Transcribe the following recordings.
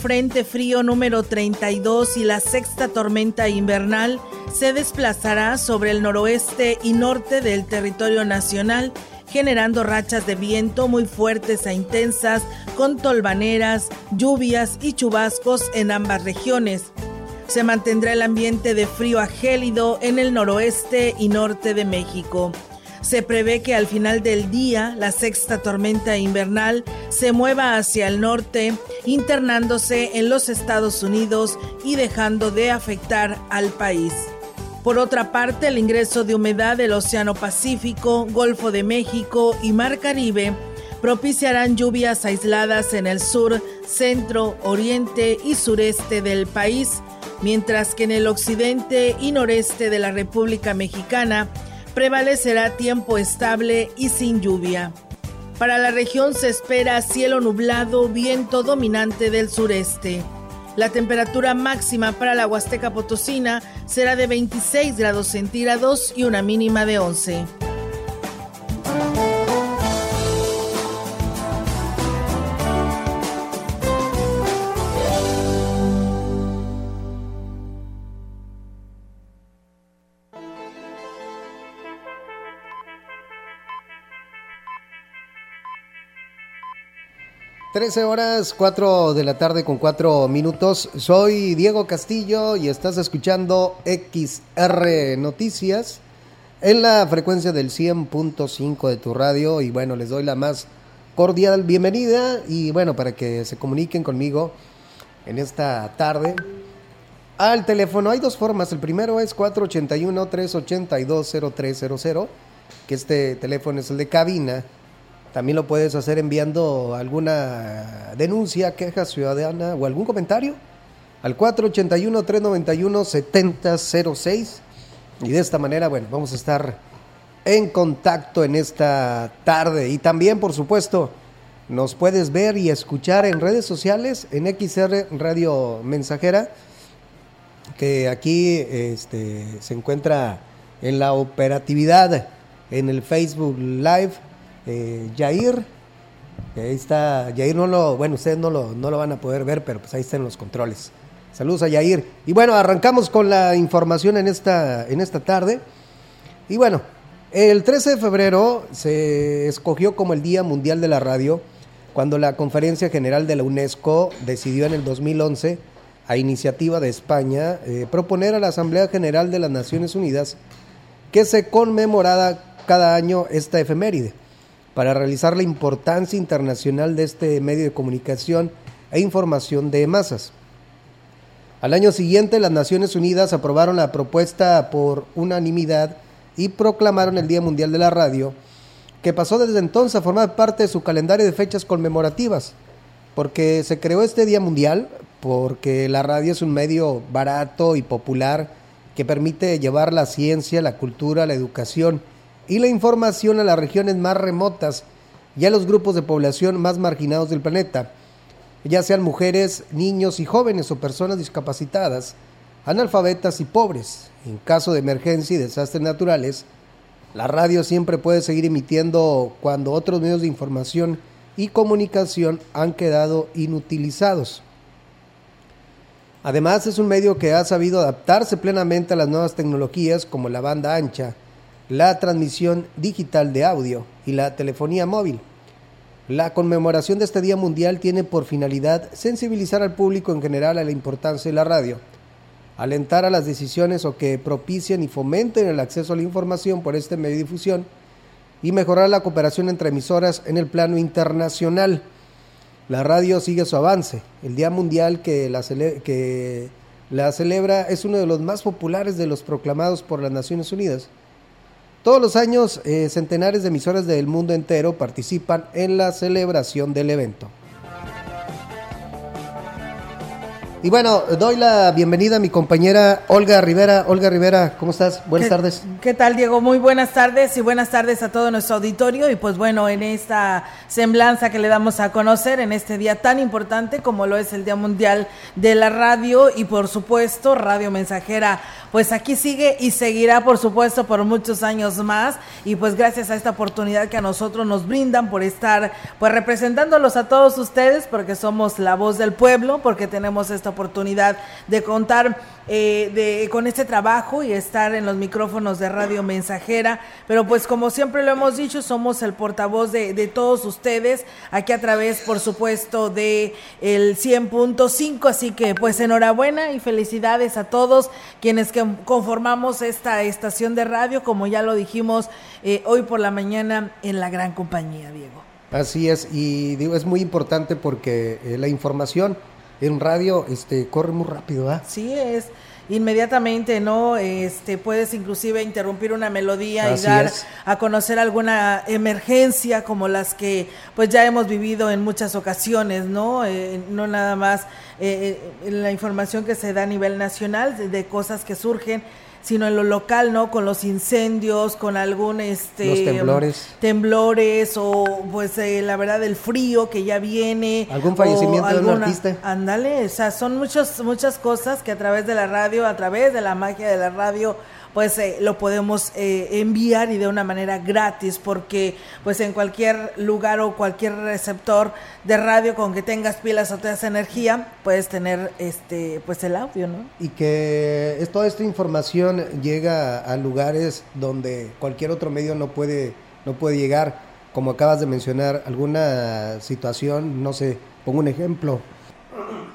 Frente Frío número 32 y la sexta tormenta invernal se desplazará sobre el noroeste y norte del territorio nacional, generando rachas de viento muy fuertes e intensas, con tolvaneras, lluvias y chubascos en ambas regiones. Se mantendrá el ambiente de frío a gélido en el noroeste y norte de México. Se prevé que al final del día la sexta tormenta invernal se mueva hacia el norte, internándose en los Estados Unidos y dejando de afectar al país. Por otra parte, el ingreso de humedad del Océano Pacífico, Golfo de México y Mar Caribe propiciarán lluvias aisladas en el sur, centro, oriente y sureste del país, mientras que en el occidente y noreste de la República Mexicana prevalecerá tiempo estable y sin lluvia. Para la región se espera cielo nublado, viento dominante del sureste. La temperatura máxima para la Huasteca Potosina será de 26 grados centígrados y una mínima de 11. Trece horas, 4 de la tarde con 4 minutos. Soy Diego Castillo y estás escuchando XR Noticias en la frecuencia del 100.5 de tu radio. Y bueno, les doy la más cordial bienvenida y bueno, para que se comuniquen conmigo en esta tarde. Al teléfono hay dos formas. El primero es 481-382-0300, que este teléfono es el de cabina también lo puedes hacer enviando alguna denuncia, queja ciudadana o algún comentario al 481-391-7006. Y de esta manera, bueno, vamos a estar en contacto en esta tarde. Y también, por supuesto, nos puedes ver y escuchar en redes sociales, en XR Radio Mensajera, que aquí este, se encuentra en la operatividad en el Facebook Live eh, Yair. Ahí está, Yair no lo, bueno, ustedes no lo, no lo van a poder ver, pero pues ahí están los controles. Saludos a Yair. Y bueno, arrancamos con la información en esta, en esta tarde. Y bueno, el 13 de febrero se escogió como el Día Mundial de la Radio cuando la Conferencia General de la UNESCO decidió en el 2011, a iniciativa de España, eh, proponer a la Asamblea General de las Naciones Unidas que se conmemorara cada año esta efeméride para realizar la importancia internacional de este medio de comunicación e información de masas. Al año siguiente, las Naciones Unidas aprobaron la propuesta por unanimidad y proclamaron el Día Mundial de la Radio, que pasó desde entonces a formar parte de su calendario de fechas conmemorativas, porque se creó este Día Mundial, porque la radio es un medio barato y popular que permite llevar la ciencia, la cultura, la educación y la información a las regiones más remotas y a los grupos de población más marginados del planeta, ya sean mujeres, niños y jóvenes o personas discapacitadas, analfabetas y pobres. En caso de emergencia y desastres naturales, la radio siempre puede seguir emitiendo cuando otros medios de información y comunicación han quedado inutilizados. Además, es un medio que ha sabido adaptarse plenamente a las nuevas tecnologías como la banda ancha, la transmisión digital de audio y la telefonía móvil. La conmemoración de este Día Mundial tiene por finalidad sensibilizar al público en general a la importancia de la radio, alentar a las decisiones o que propicien y fomenten el acceso a la información por este medio de difusión y mejorar la cooperación entre emisoras en el plano internacional. La radio sigue su avance. El Día Mundial que la, que la celebra es uno de los más populares de los proclamados por las Naciones Unidas todos los años, eh, centenares de emisoras del mundo entero participan en la celebración del evento. Y bueno, doy la bienvenida a mi compañera Olga Rivera. Olga Rivera, ¿cómo estás? Buenas tardes. ¿Qué tal, Diego? Muy buenas tardes y buenas tardes a todo nuestro auditorio. Y pues bueno, en esta semblanza que le damos a conocer en este día tan importante como lo es el Día Mundial de la Radio y por supuesto Radio Mensajera, pues aquí sigue y seguirá por supuesto por muchos años más. Y pues gracias a esta oportunidad que a nosotros nos brindan por estar pues representándolos a todos ustedes porque somos la voz del pueblo, porque tenemos esta oportunidad de contar eh, de, con este trabajo y estar en los micrófonos de Radio Mensajera. Pero pues como siempre lo hemos dicho, somos el portavoz de, todos ustedes, aquí a través, por supuesto, de el 100.5. Así que pues enhorabuena y felicidades a todos quienes que conformamos esta estación de radio, como ya lo dijimos eh, hoy por la mañana en la gran compañía, Diego. Así es, y digo, es muy importante porque eh, la información en radio este corre muy rápido, ¿ah? Sí, es inmediatamente, ¿no? Este puedes inclusive interrumpir una melodía y dar a conocer alguna emergencia como las que pues ya hemos vivido en muchas ocasiones, ¿no? Eh, no nada más eh, eh, la información que se da a nivel nacional de cosas que surgen sino en lo local, ¿no? Con los incendios, con algún este los temblores, temblores o pues eh, la verdad el frío que ya viene, algún fallecimiento de un artista. Ándale, o sea, son muchas muchas cosas que a través de la radio, a través de la magia de la radio pues eh, lo podemos eh, enviar y de una manera gratis porque pues en cualquier lugar o cualquier receptor de radio con que tengas pilas o tengas energía puedes tener este pues el audio, ¿no? Y que toda esta información llega a lugares donde cualquier otro medio no puede no puede llegar, como acabas de mencionar, alguna situación, no sé, pongo un ejemplo,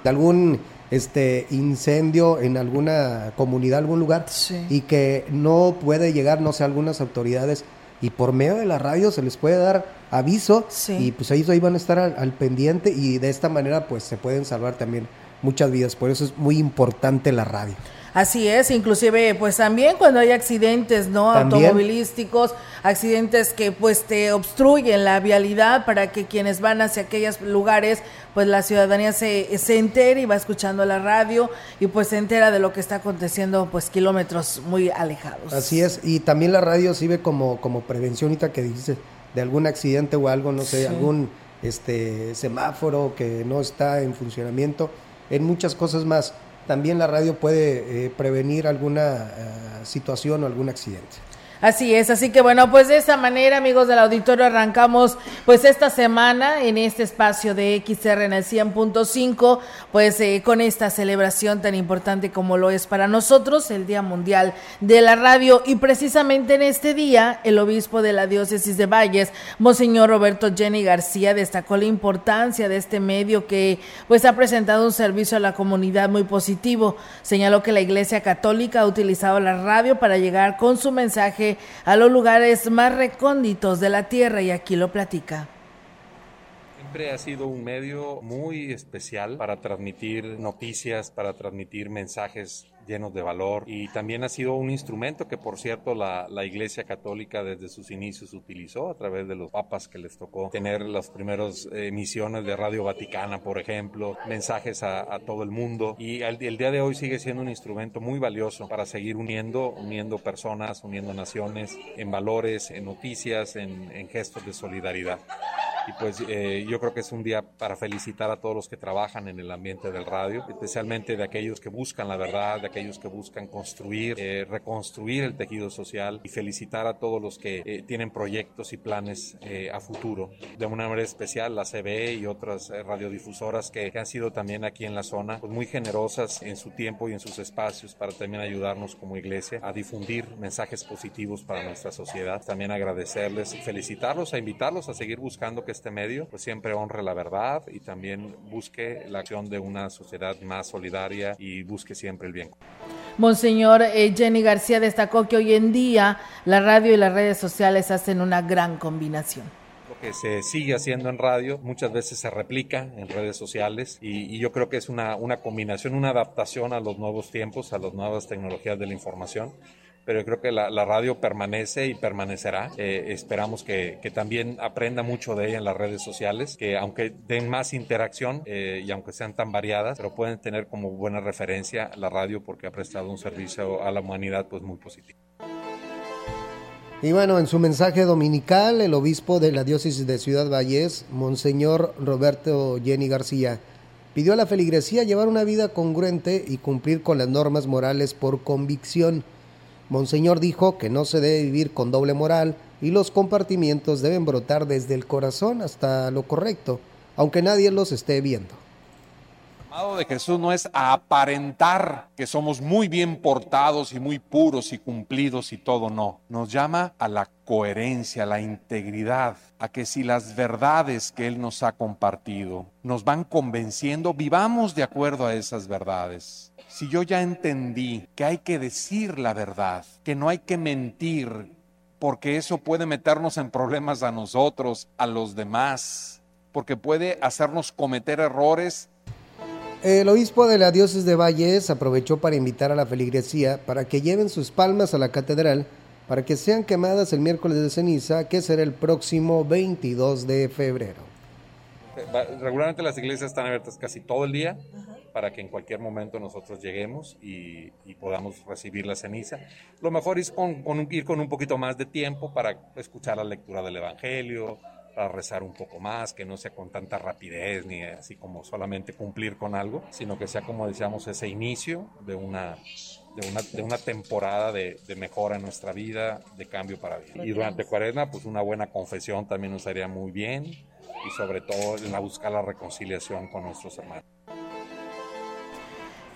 de algún este incendio en alguna comunidad, algún lugar, y que no puede llegar, no sé, algunas autoridades, y por medio de la radio se les puede dar aviso, y pues ellos ahí van a estar al, pendiente, y de esta manera pues se pueden salvar también muchas vidas, por eso es muy importante la radio. Así es, inclusive pues también cuando hay accidentes, ¿no? Automovilísticos, accidentes que pues te obstruyen la vialidad para que quienes van hacia aquellos lugares, pues la ciudadanía se, se entere y va escuchando la radio y pues se entera de lo que está aconteciendo pues kilómetros muy alejados. Así es, y también la radio sirve como, como prevención, que dice de algún accidente o algo, no sé, algún este semáforo que no está en funcionamiento, en muchas cosas más también la radio puede eh, prevenir alguna eh, situación o algún accidente. Así es, así que bueno, pues de esta manera, amigos del auditorio, arrancamos pues esta semana en este espacio de XR en el 100.5, pues eh, con esta celebración tan importante como lo es para nosotros, el Día Mundial de la Radio. Y precisamente en este día, el obispo de la diócesis de Valles, Monseñor Roberto Jenny García, destacó la importancia de este medio que pues ha presentado un servicio a la comunidad muy positivo. Señaló que la Iglesia Católica ha utilizado la radio para llegar con su mensaje a los lugares más recónditos de la tierra y aquí lo platica. Siempre ha sido un medio muy especial para transmitir noticias, para transmitir mensajes llenos de valor y también ha sido un instrumento que por cierto la, la, Iglesia Católica desde sus inicios utilizó a través de los papas que les tocó tener las primeras emisiones de Radio Vaticana por ejemplo, mensajes a, a todo el mundo y el, el, día de hoy sigue siendo un instrumento muy valioso para seguir uniendo, uniendo personas, uniendo naciones en valores, en noticias, en, en gestos de solidaridad. Y pues eh, yo creo que es un día para felicitar a todos los que trabajan en el ambiente del radio, especialmente de aquellos que buscan la verdad, de aquellos que buscan construir, eh, reconstruir el tejido social y felicitar a todos los que eh, tienen proyectos y planes a futuro. De una manera especial la CB y otras radiodifusoras que, que, han sido también aquí en la zona pues muy generosas en su tiempo y en sus espacios para también ayudarnos como iglesia a difundir mensajes positivos para nuestra sociedad. También agradecerles felicitarlos, a invitarlos a seguir buscando que este medio pues siempre honre la verdad y también busque la acción de una sociedad más solidaria y busque siempre el bien. Monseñor eh, Jenny García destacó que hoy en día la radio y las redes sociales hacen una gran combinación Lo que se sigue haciendo en radio, muchas veces se replica en redes sociales y, y, yo creo que es una, una combinación, una adaptación a los nuevos tiempos, a las nuevas tecnologías de la información pero yo creo que la, la radio permanece y permanecerá. Eh, esperamos que, que, también aprenda mucho de ella en las redes sociales, que aunque den más interacción eh, y aunque sean tan variadas, pero pueden tener como buena referencia la radio porque ha prestado un servicio a la humanidad pues muy positivo. Y bueno, en su mensaje dominical, el obispo de la diócesis de Ciudad Valles, Monseñor Roberto Jenny García, pidió a la feligresía llevar una vida congruente y cumplir con las normas morales por convicción Monseñor dijo que no se debe vivir con doble moral y los compartimientos deben brotar desde el corazón hasta lo correcto, aunque nadie los esté viendo. El llamado de Jesús no es aparentar que somos muy bien portados y muy puros y cumplidos y todo, no. Nos llama a la coherencia, a la integridad, a que si las verdades que Él nos ha compartido nos van convenciendo, vivamos de acuerdo a esas verdades si yo ya entendí que hay que decir la verdad, que no hay que mentir, porque eso puede meternos en problemas a nosotros, a los demás, porque puede hacernos cometer errores. El obispo de la diócesis de Valles aprovechó para invitar a la feligresía para que lleven sus palmas a la catedral para que sean quemadas el miércoles de ceniza, que será el próximo 22 de febrero. Regularmente las iglesias están abiertas casi todo el día para que en cualquier momento nosotros lleguemos y, podamos recibir la ceniza. Lo mejor es con, ir con un poquito más de tiempo para escuchar la lectura del Evangelio, para rezar un poco más, que no sea con tanta rapidez ni así como solamente cumplir con algo, sino que sea como decíamos ese inicio de una, de una, de una temporada de, de, mejora en nuestra vida, de cambio para bien. Y durante cuaresma, pues una buena confesión también nos haría muy bien y sobre todo en la buscar la reconciliación con nuestros hermanos.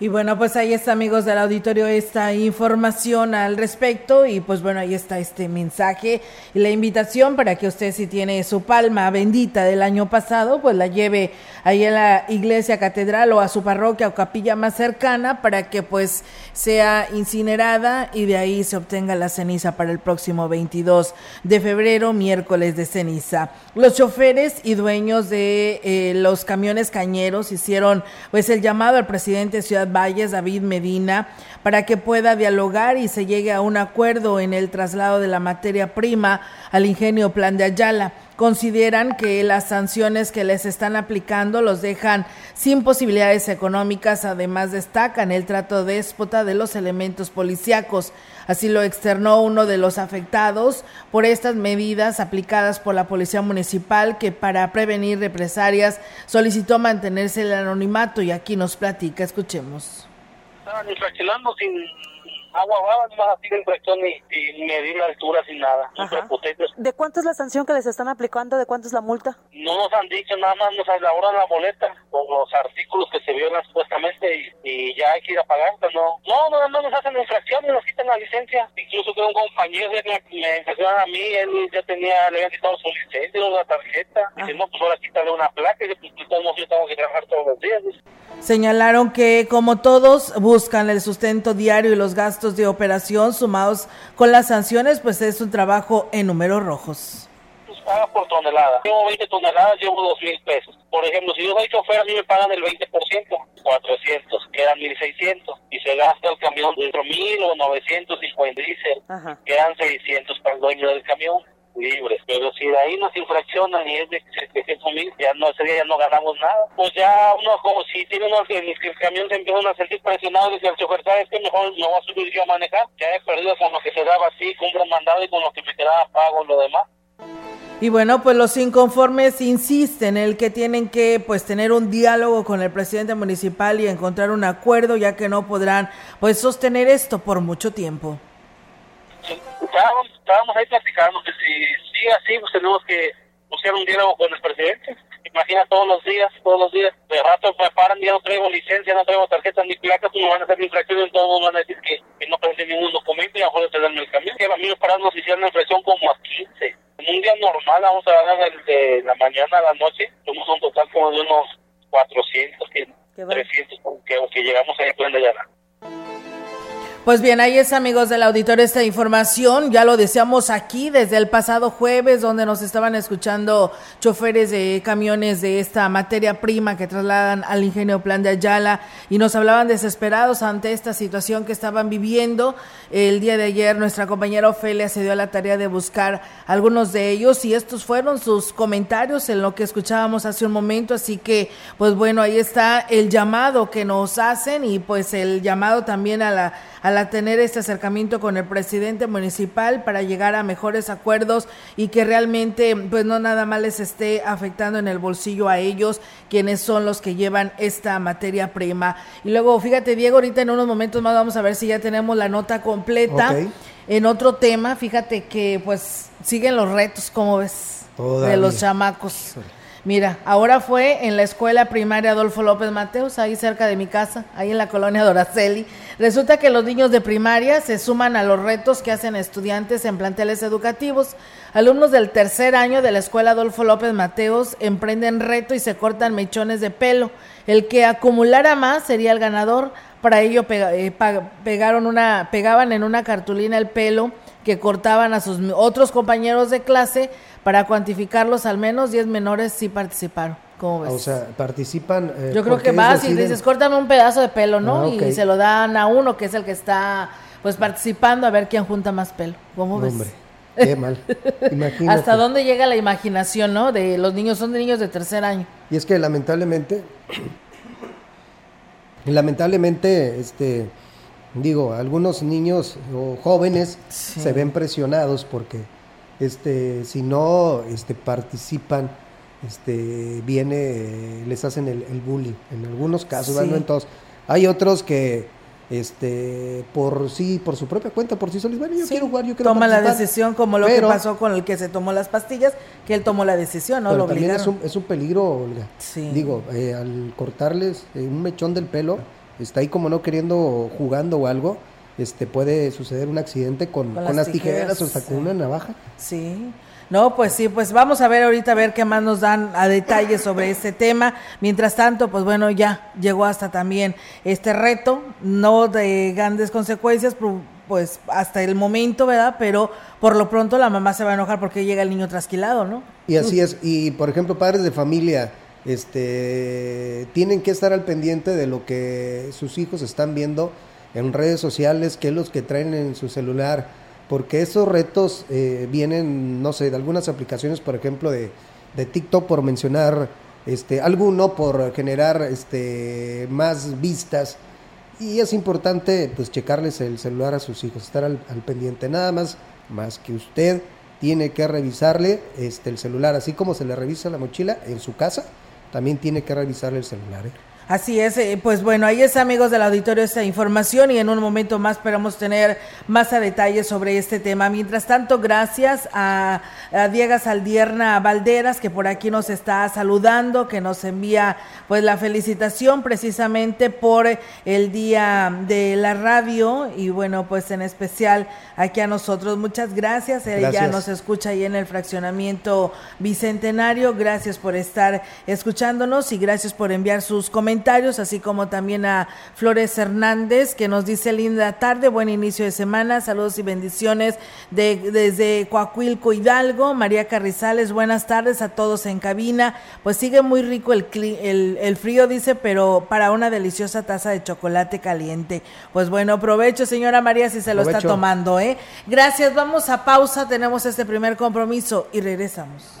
Y bueno, pues ahí está, amigos del auditorio, esta información al respecto. Y pues bueno, ahí está este mensaje y la invitación para que usted, si tiene su palma bendita del año pasado, pues la lleve ahí a la iglesia catedral o a su parroquia o capilla más cercana para que pues sea incinerada y de ahí se obtenga la ceniza para el próximo 22 de febrero, miércoles de ceniza. Los choferes y dueños de eh, los camiones cañeros hicieron pues el llamado al presidente de Ciudad Valles, David Medina, para que pueda dialogar y se llegue a un acuerdo en el traslado de la materia prima al ingenio Plan de Ayala. Consideran que las sanciones que les están aplicando los dejan sin posibilidades económicas, además destacan el trato déspota de los elementos policíacos. Así lo externó uno de los afectados por estas medidas aplicadas por la Policía Municipal que para prevenir represalias solicitó mantenerse el anonimato y aquí nos platica, escuchemos. Estaban sin agua va, más así en cuestión ni, ni, medir la altura sin nada. ¿De cuánto es la sanción que les están aplicando? ¿De cuánto es la multa? No nos han dicho, nada más nos elaboran la boleta con los artículos que se violan supuestamente y, y ya hay que ir a pagar, pero no. No, nada más nos hacen infracción y nos quitan la licencia. Incluso que un compañero me, me infraccionaron a mí, él ya tenía, le habían quitado su licencia, la tarjeta. Y dice, no, pues ahora quítale una placa y pues todos yo tengo que trabajar todos los días. Señalaron que, como todos, buscan el sustento diario y los gastos de operación sumados con las sanciones, pues es un trabajo en números rojos. Por tonelada. Llevo 20 toneladas, llevo 2 mil pesos. Por ejemplo, si yo soy chofer, a mí me pagan el 20%, 400, quedan 1.600. Y se gasta el camión de 1.000 o 950 diésel, quedan 600 para el dueño del camión libres, pero si de ahí nos infraccionan y es de 700 mil, ya no, ese día ya no ganamos nada. Pues ya uno, como si tiene uno que el camión se empiezan a sentir presionados, dice el chofer, ¿sabes que Mejor no va a subir yo a manejar, ya he perdido con lo que se daba así, cumplo mandado y con lo que me quedaba pago lo demás. Y bueno, pues los inconformes insisten en el que tienen que pues tener un diálogo con el presidente municipal y encontrar un acuerdo, ya que no podrán pues sostener esto por mucho tiempo. Estábamos, ahí platicando que si sigue así, pues tenemos que buscar un diálogo con el presidente. Imagina todos los días, todos los días, de rato me paran, ya no traigo licencia, no traigo tarjetas ni placas, no van a hacer infracciones, todos van a decir que, no presenten ningún documento y a lo mejor el camión. Que a mí me pararon, nos hicieron infracción como a 15 en un día normal, vamos a dar de la mañana a la noche, somos un total como de unos 400, 300, que, que llegamos ahí a Plan de pues bien, ahí es amigos del auditorio esta información, ya lo deseamos aquí desde el pasado jueves donde nos estaban escuchando choferes de camiones de esta materia prima que trasladan al ingenio Plan de Ayala y nos hablaban desesperados ante esta situación que estaban viviendo. El día de ayer nuestra compañera Ofelia se dio a la tarea de buscar algunos de ellos y estos fueron sus comentarios en lo que escuchábamos hace un momento, así que pues bueno, ahí está el llamado que nos hacen y pues el llamado también a la al tener este acercamiento con el presidente municipal para llegar a mejores acuerdos y que realmente pues no nada más les esté afectando en el bolsillo a ellos, quienes son los que llevan esta materia prima. Y luego, fíjate Diego, ahorita en unos momentos más vamos a ver si ya tenemos la nota completa. En otro tema, fíjate que pues siguen los retos, como ves? De los chamacos. Mira, ahora fue en la escuela primaria Adolfo López Mateos, ahí cerca de mi casa, ahí en la colonia Doraceli. Resulta que los niños de primaria se suman a los retos que hacen estudiantes en planteles educativos. Alumnos del tercer año de la escuela Adolfo López Mateos emprenden reto y se cortan mechones de pelo. El que acumulara más sería el ganador. Para ello eh, pegaron una, pegaban en una cartulina el pelo que cortaban a sus otros compañeros de clase para cuantificarlos, al menos 10 menores sí participaron. ¿Cómo ves? O sea, participan. Eh, Yo creo que vas y dices, córtame un pedazo de pelo, ¿no? Ah, y se lo dan a uno que es el que está pues participando a ver quién junta más pelo. ¿Cómo ves? Hombre, qué mal. Imagínate. ¿Hasta dónde llega la imaginación, no? De los niños, son de niños de tercer año. Y es que lamentablemente, lamentablemente, este, digo, algunos niños o jóvenes se ven presionados porque este, si no este, participan, este, viene, les hacen el, bullying. En algunos casos, no en todos. Hay otros que este por sí por su propia cuenta por sí solos bueno yo quiero jugar yo quiero toma la decisión como lo que pasó con el que se tomó las pastillas que él tomó la decisión no lo también es un, es un peligro Olga. Digo eh, al cortarles eh, un mechón del pelo está ahí como no queriendo jugando o algo este puede suceder un accidente con, las, tijeras, o hasta con una navaja. Sí. No, pues sí, pues vamos a ver ahorita a ver qué más nos dan a detalle sobre este tema. Mientras tanto, pues bueno, ya llegó hasta también este reto, no de grandes consecuencias, pues hasta el momento, ¿verdad? Pero por lo pronto la mamá se va a enojar porque llega el niño trasquilado, ¿no? Y así es, y por ejemplo, padres de familia, este, tienen que estar al pendiente de lo que sus hijos están viendo en redes sociales, que los que traen en su celular, porque esos retos eh, vienen, no sé, de algunas aplicaciones, por ejemplo, de, de TikTok, por mencionar este, alguno, por generar este, más vistas. Y es importante pues checarles el celular a sus hijos, estar al, pendiente. Nada más, más que usted tiene que revisarle este, el celular, así como se le revisa la mochila en su casa, también tiene que revisarle el celular. ¿eh? Así es, eh, pues bueno, ahí es amigos del auditorio esta información y en un momento más esperamos tener más a detalle sobre este tema. Mientras tanto, gracias a, Diego Saldierna Valderas que por aquí nos está saludando, que nos envía pues la felicitación precisamente por el día de la radio y bueno, pues en especial aquí a nosotros. Muchas gracias, ella nos escucha ahí en el fraccionamiento Bicentenario. Gracias por estar escuchándonos y gracias por enviar sus comentarios así como también a Flores Hernández, que nos dice linda tarde, buen inicio de semana, saludos y bendiciones de, desde Coahuilco Hidalgo, María Carrizales, buenas tardes a todos en cabina, pues sigue muy rico el, el, el frío, dice, pero para una deliciosa taza de chocolate caliente. Pues bueno, provecho, señora María, si se lo está tomando, ¿eh? Gracias, vamos a pausa, tenemos este primer compromiso y regresamos.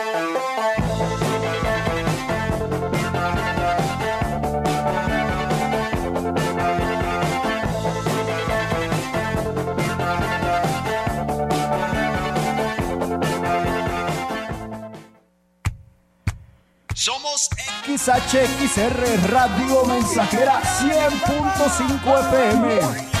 XHXR Radio Mensajera 100.5 FM.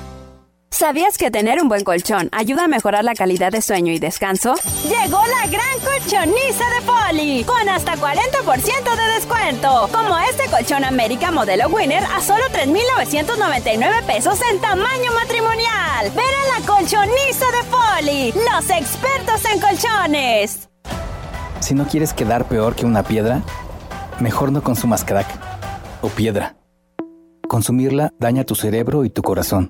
¿Sabías que tener un buen colchón ayuda a mejorar la calidad de sueño y descanso? Llegó la gran colchoniza de Poli, con hasta 40% de descuento. Como este colchón América modelo Winner a solo 3,999 pesos en tamaño matrimonial. Ver a la colchoniza de Poli, los expertos en colchones. Si no quieres quedar peor que una piedra, mejor no consumas crack o piedra. Consumirla daña tu cerebro y tu corazón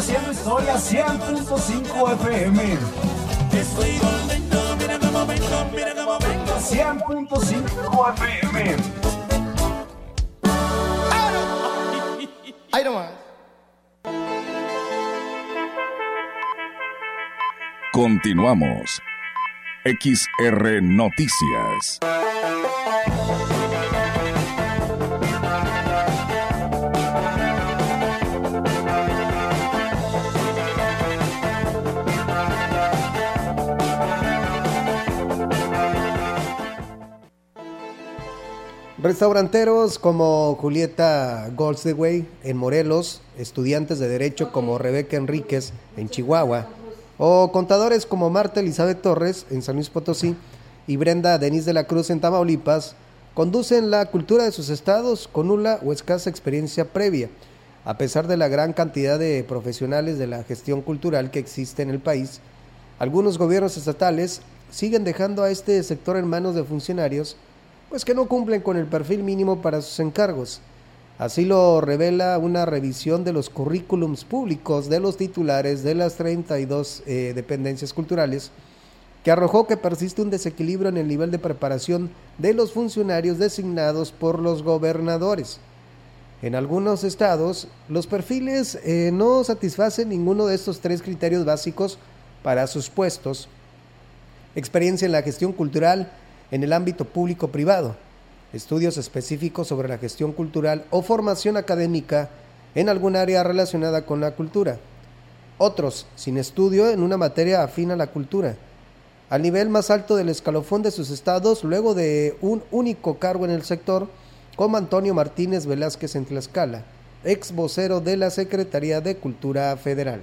Haciendo historia 100.5 FM. Estoy volviendo, mira cómo vengo, mira cómo vengo. 100.5 FM. Ahí nomás. Continuamos. XR Noticias. Restauranteros como Julieta Goldsteway en Morelos, estudiantes de Derecho como Rebeca Enríquez en Chihuahua, o contadores como Marta Elizabeth Torres en San Luis Potosí y Brenda Denise de la Cruz en Tamaulipas, conducen la cultura de sus estados con nula o escasa experiencia previa. A pesar de la gran cantidad de profesionales de la gestión cultural que existe en el país, algunos gobiernos estatales siguen dejando a este sector en manos de funcionarios pues que no cumplen con el perfil mínimo para sus encargos. Así lo revela una revisión de los currículums públicos de los titulares de las 32 eh, dependencias culturales, que arrojó que persiste un desequilibrio en el nivel de preparación de los funcionarios designados por los gobernadores. En algunos estados, los perfiles eh, no satisfacen ninguno de estos tres criterios básicos para sus puestos. Experiencia en la gestión cultural, en el ámbito público-privado, estudios específicos sobre la gestión cultural o formación académica en algún área relacionada con la cultura. Otros, sin estudio en una materia afín a la cultura. Al nivel más alto del escalofón de sus estados, luego de un único cargo en el sector, como Antonio Martínez Velázquez en Tlaxcala, ex vocero de la Secretaría de Cultura Federal.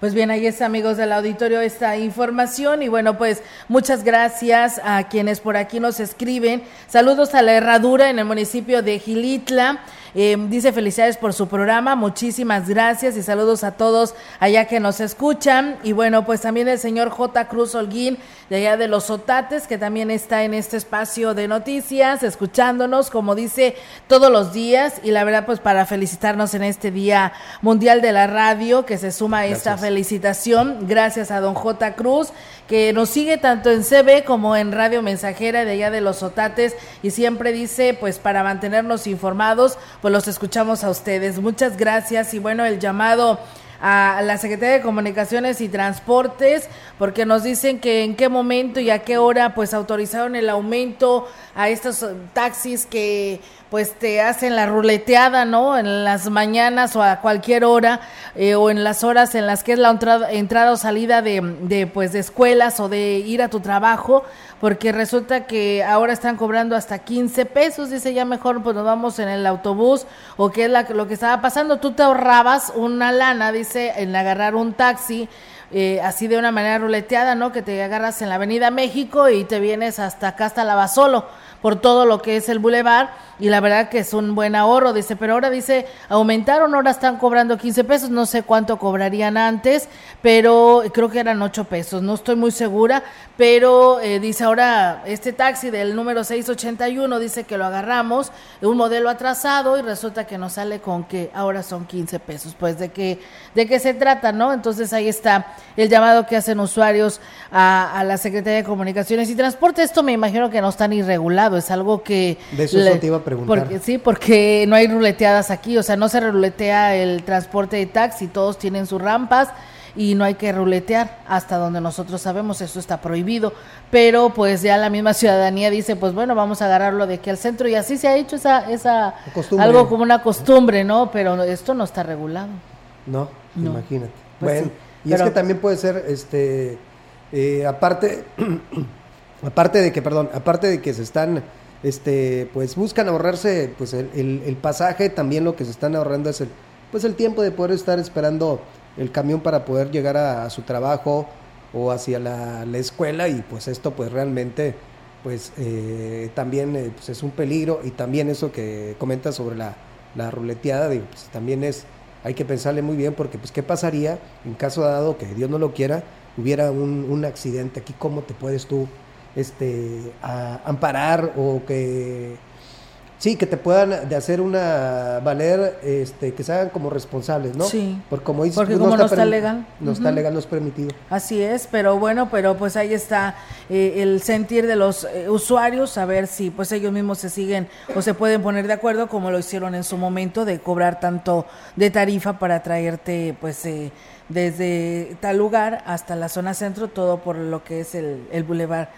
Pues bien, ahí está, amigos del auditorio, esta información. Y bueno, pues muchas gracias a quienes por aquí nos escriben. Saludos a la herradura en el municipio de Gilitla. Eh, dice felicidades por su programa, muchísimas gracias y saludos a todos allá que nos escuchan. Y bueno, pues también el señor J. Cruz Holguín de allá de los Otates, que también está en este espacio de noticias, escuchándonos, como dice, todos los días. Y la verdad, pues para felicitarnos en este Día Mundial de la Radio, que se suma a esta felicitación. Gracias a don J. Cruz, que nos sigue tanto en CB como en Radio Mensajera de allá de los Otates y siempre dice, pues para mantenernos informados, pues los escuchamos a ustedes. Muchas gracias y bueno, el llamado a la Secretaría de Comunicaciones y Transportes porque nos dicen que en qué momento y a qué hora pues autorizaron el aumento a estos taxis que pues te hacen la ruleteada, ¿no? En las mañanas o a cualquier hora eh, o en las horas en las que es la entrada, entrada o salida de, de, pues de escuelas o de ir a tu trabajo, porque resulta que ahora están cobrando hasta 15 pesos, dice ya mejor pues nos vamos en el autobús o qué es la, lo que estaba pasando, tú te ahorrabas una lana, dice, en agarrar un taxi. Eh, así de una manera ruleteada, ¿no? Que te agarras en la Avenida México y te vienes hasta acá, hasta Lavasolo por todo lo que es el bulevar y la verdad que es un buen ahorro, dice, pero ahora dice, aumentaron, ahora están cobrando 15 pesos, no sé cuánto cobrarían antes, pero creo que eran 8 pesos, no estoy muy segura, pero eh, dice ahora este taxi del número 681 dice que lo agarramos, un modelo atrasado y resulta que nos sale con que ahora son 15 pesos, pues de qué, de qué se trata, ¿no? Entonces ahí está el llamado que hacen usuarios a, la Secretaría de Comunicaciones y Transporte, esto me imagino que no está ni es algo que... De eso le, te iba a preguntar. Porque, sí, porque no hay ruleteadas aquí, o sea, no se ruletea el transporte de taxi, todos tienen sus rampas y no hay que ruletear hasta donde nosotros sabemos, eso está prohibido, pero pues ya la misma ciudadanía dice, pues bueno, vamos a agarrarlo de aquí al centro y así se ha hecho esa, esa algo como una costumbre, ¿no? Pero esto no está regulado. No, imagínate. Pues bueno, sí, y es que también puede ser, este, eh, aparte... aparte de que, perdón, aparte de que se están, este, pues buscan ahorrarse, pues el, el, pasaje, también lo que se están ahorrando es el, pues el tiempo de poder estar esperando el camión para poder llegar a, su trabajo o hacia la, la, escuela y pues esto pues realmente pues eh, también eh, pues es un peligro y también eso que comenta sobre la, la ruleteada, digo, pues también es, hay que pensarle muy bien porque pues qué pasaría en caso dado que Dios no lo quiera, hubiera un, un accidente aquí, ¿cómo te puedes tú este, a amparar o que sí, que te puedan de hacer una valer, este, que se hagan como responsables, ¿no? Sí. Porque como dices, Porque como no, está, legal. No está legal, no es permitido. Así es, pero bueno, pero pues ahí está eh, el sentir de los eh, usuarios, a ver si pues ellos mismos se siguen o se pueden poner de acuerdo como lo hicieron en su momento de cobrar tanto de tarifa para traerte pues eh, desde tal lugar hasta la zona centro, todo por lo que es el, el bulevar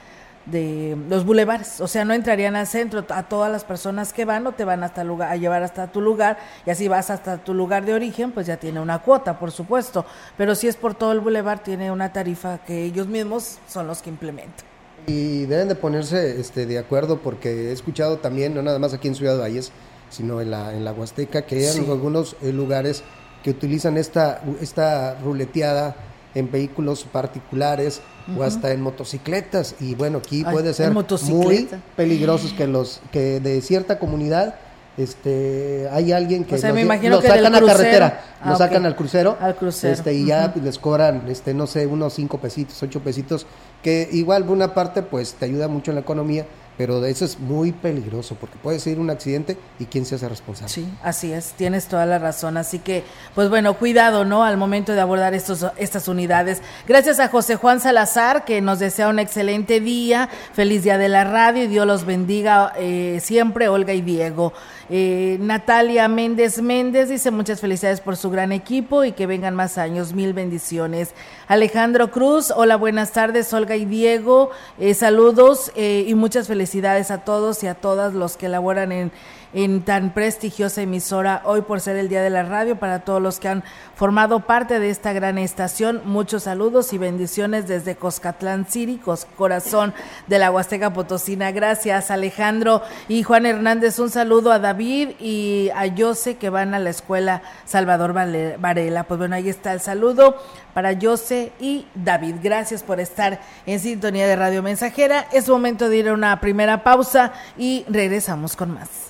de los bulevares, o sea, no entrarían al centro, a todas las personas que van o te van hasta lugar, a llevar hasta tu lugar y así vas hasta tu lugar de origen, pues ya tiene una cuota, por supuesto, pero si es por todo el bulevar tiene una tarifa que ellos mismos son los que implementan. Y deben de ponerse este, de acuerdo porque he escuchado también, no nada más aquí en Ciudad Valles, sino en la, en la Huasteca, que hay sí. algunos eh, lugares que utilizan esta, esta ruleteada en vehículos particulares uh -huh. o hasta en motocicletas y bueno aquí Ay, puede ser muy peligrosos que los que de cierta comunidad este hay alguien que o sea, los, me imagino los que sacan a carretera ah, lo okay. sacan al crucero al crucero este y ya uh -huh. les cobran este no sé unos cinco pesitos ocho pesitos que igual una parte pues te ayuda mucho en la economía pero eso es muy peligroso porque puede ser un accidente y quién se hace responsable. Sí, así es, tienes toda la razón, así que pues bueno, cuidado, ¿no? Al momento de abordar estos estas unidades. Gracias a José Juan Salazar que nos desea un excelente día, feliz día de la radio y Dios los bendiga eh, siempre, Olga y Diego. Eh, Natalia Méndez Méndez dice muchas felicidades por su gran equipo y que vengan más años, mil bendiciones. Alejandro Cruz, hola, buenas tardes, Olga y Diego, eh, saludos eh, y muchas felicidades a todos y a todas los que laboran en en tan prestigiosa emisora hoy por ser el Día de la Radio para todos los que han formado parte de esta gran estación. Muchos saludos y bendiciones desde Coscatlán City, corazón de la Huasteca Potosina. Gracias Alejandro y Juan Hernández. Un saludo a David y a Jose que van a la escuela Salvador Varela. Pues bueno, ahí está el saludo para Jose y David. Gracias por estar en sintonía de Radio Mensajera. Es momento de ir a una primera pausa y regresamos con más.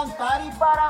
Para cantar y para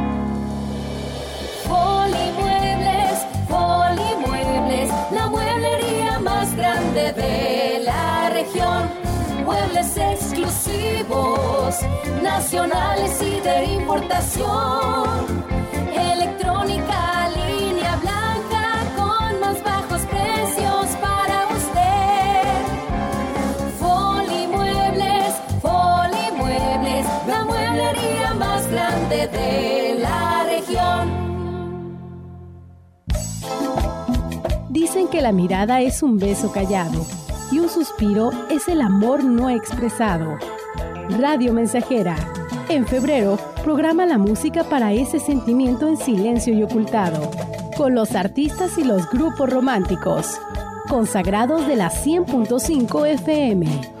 De la región. Muebles exclusivos, nacionales y de importación. Electrónica, línea blanca con más bajos precios para usted. Polimuebles, Polimuebles, la mueblería más grande de que la mirada es un beso callado y un suspiro es el amor no expresado. Radio Mensajera. En febrero, programa la música para ese sentimiento en silencio y ocultado, con los artistas y los grupos románticos, consagrados de la 100.5 FM.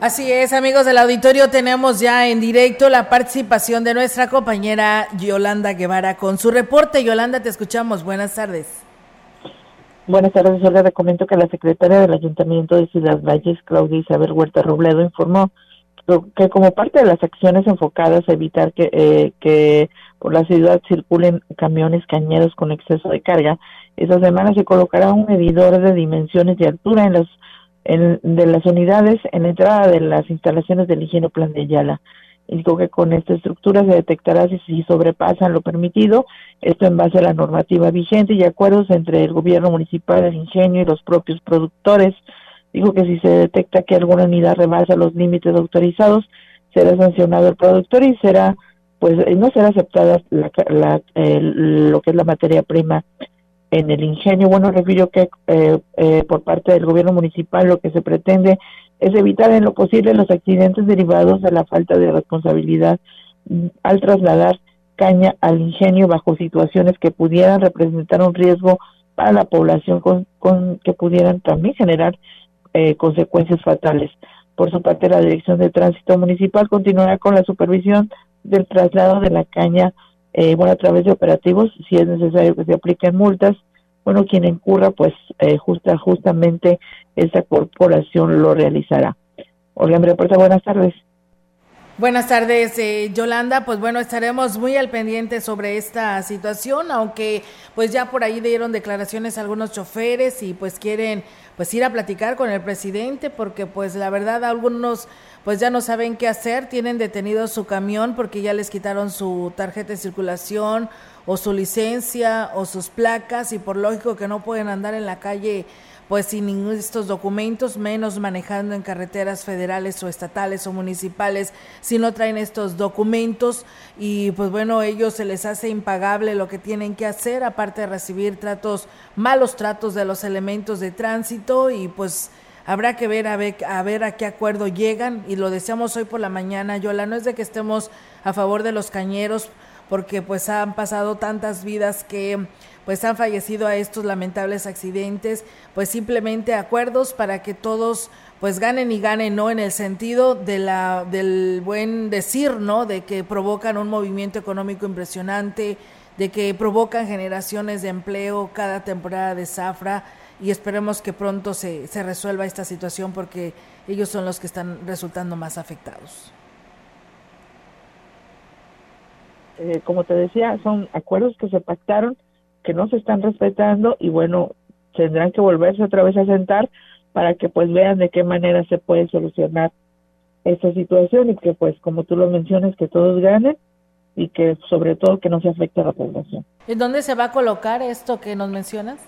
Así es, amigos del auditorio, tenemos ya en directo la participación de nuestra compañera Yolanda Guevara con su reporte. Yolanda, te escuchamos. Buenas tardes. Buenas tardes, Olga. Te comento que la secretaria del Ayuntamiento de Ciudad Valles, Claudia Isabel Huerta Robledo, informó que como parte de las acciones enfocadas a evitar que, eh, que por la ciudad circulen camiones cañeros con exceso de carga, esta semana se colocará un medidor de dimensiones y altura en las en, de las unidades en la entrada de las instalaciones del higieno plan de Ayala. Dijo que con esta estructura se detectará si, sobrepasan lo permitido, esto en base a la normativa vigente y acuerdos entre el gobierno municipal, el ingenio y los propios productores. Dijo que si se detecta que alguna unidad rebasa los límites autorizados, será sancionado el productor y será, pues, no será aceptada la, la, el, lo que es la materia prima en el ingenio. Bueno, refirió que eh, eh, por parte del gobierno municipal lo que se pretende es evitar en lo posible los accidentes derivados de la falta de responsabilidad mm, al trasladar caña al ingenio bajo situaciones que pudieran representar un riesgo para la población con, con que pudieran también generar eh, consecuencias fatales. Por su parte, la Dirección de Tránsito Municipal continuará con la supervisión del traslado de la caña, eh, bueno, a través de operativos, si es necesario que se apliquen multas. Bueno, quien incurra, pues eh, justa, justamente esa corporación lo realizará. Hola, reporta, buenas tardes. Buenas tardes, eh, Yolanda. Pues bueno, estaremos muy al pendiente sobre esta situación, aunque pues ya por ahí dieron declaraciones algunos choferes y pues quieren pues ir a platicar con el presidente porque pues la verdad algunos pues ya no saben qué hacer, tienen detenido su camión porque ya les quitaron su tarjeta de circulación o su licencia o sus placas y por lógico que no pueden andar en la calle pues sin ninguno de estos documentos, menos manejando en carreteras federales o estatales o municipales, si no traen estos documentos. Y pues bueno, ellos se les hace impagable lo que tienen que hacer, aparte de recibir tratos, malos tratos de los elementos de tránsito. Y pues habrá que ver a ver a, ver a qué acuerdo llegan. Y lo decíamos hoy por la mañana, Yola, no es de que estemos a favor de los cañeros, porque pues han pasado tantas vidas que pues han fallecido a estos lamentables accidentes, pues simplemente acuerdos para que todos pues ganen y ganen, ¿no? En el sentido de la, del buen decir, ¿no? De que provocan un movimiento económico impresionante, de que provocan generaciones de empleo cada temporada de zafra y esperemos que pronto se, se resuelva esta situación porque ellos son los que están resultando más afectados. Eh, como te decía, son acuerdos que se pactaron, que no se están respetando y bueno, tendrán que volverse otra vez a sentar para que pues vean de qué manera se puede solucionar esta situación y que pues como tú lo mencionas que todos ganen y que sobre todo que no se afecte a la población. ¿En dónde se va a colocar esto que nos mencionas?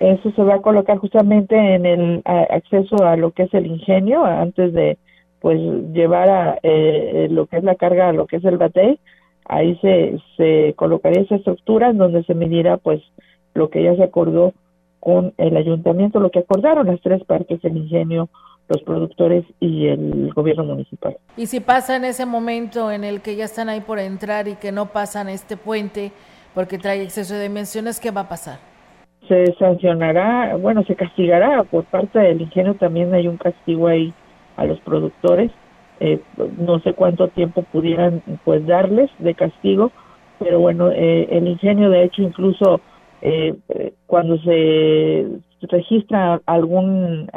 Eso se va a colocar justamente en el a- acceso a lo que es el ingenio antes de pues llevar a eh, lo que es la carga a lo que es el batey ahí se, se colocaría esa estructura en donde se medirá pues lo que ya se acordó con el ayuntamiento, lo que acordaron las tres partes, el ingenio, los productores y el gobierno municipal. Y si pasa en ese momento en el que ya están ahí por entrar y que no pasan este puente porque trae exceso de dimensiones, ¿qué va a pasar? Se sancionará, bueno, se castigará por parte del ingenio, también hay un castigo ahí a los productores, eh, no sé cuánto tiempo pudieran pues darles de castigo, pero bueno, eh, el ingenio de hecho incluso eh, eh, cuando se registra algún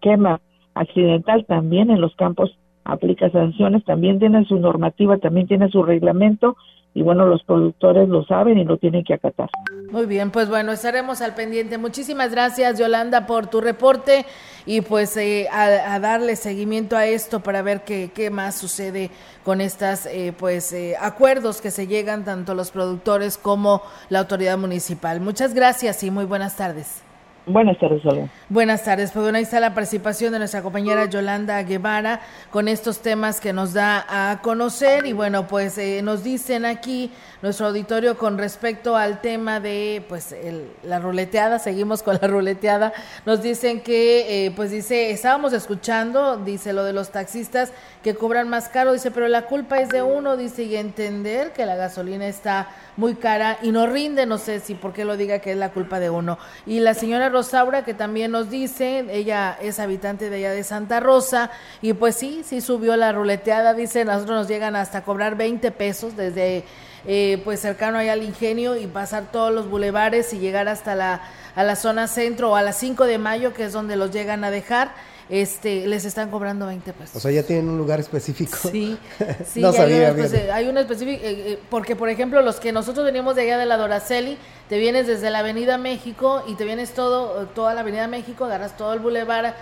quema accidental también en los campos aplica sanciones, también tiene su normativa, también tiene su reglamento y bueno, los productores lo saben y lo tienen que acatar. Muy bien, pues bueno, estaremos al pendiente. Muchísimas gracias, Yolanda, por tu reporte y pues eh, a, darle seguimiento a esto para ver qué, qué más sucede con estas eh, pues eh, acuerdos que se llegan tanto los productores como la autoridad municipal. Muchas gracias y muy buenas tardes. Buenas tardes, Olga. Buenas tardes, pues bueno, ahí está la participación de nuestra compañera Yolanda Guevara con estos temas que nos da a conocer. Y bueno, pues eh, nos dicen aquí nuestro auditorio con respecto al tema de pues el- la ruleteada, seguimos con la ruleteada, nos dicen que eh, pues dice, estábamos escuchando, dice lo de los taxistas que cobran más caro, dice, pero la culpa es de uno, dice, y entender que la gasolina está muy cara y no rinde, no sé si por qué lo diga que es la culpa de uno. Y la señora Rosaura que también nos dice, ella es habitante de allá de Santa Rosa y pues sí, sí subió la ruleteada, dice, nosotros nos llegan hasta cobrar 20 pesos desde eh, pues cercano allá al ingenio y pasar todos los bulevares y llegar hasta la a la zona centro o a las 5 de mayo que es donde los llegan a dejar este les están cobrando 20 pesos. O sea, ya tienen un lugar específico. Sí, sí, no hay sabía pues, eh, hay un específico, eh, eh, porque por ejemplo los que nosotros venimos de allá de la Doraceli, te vienes desde la Avenida México y te vienes todo, toda la Avenida México, agarras todo el bulevar,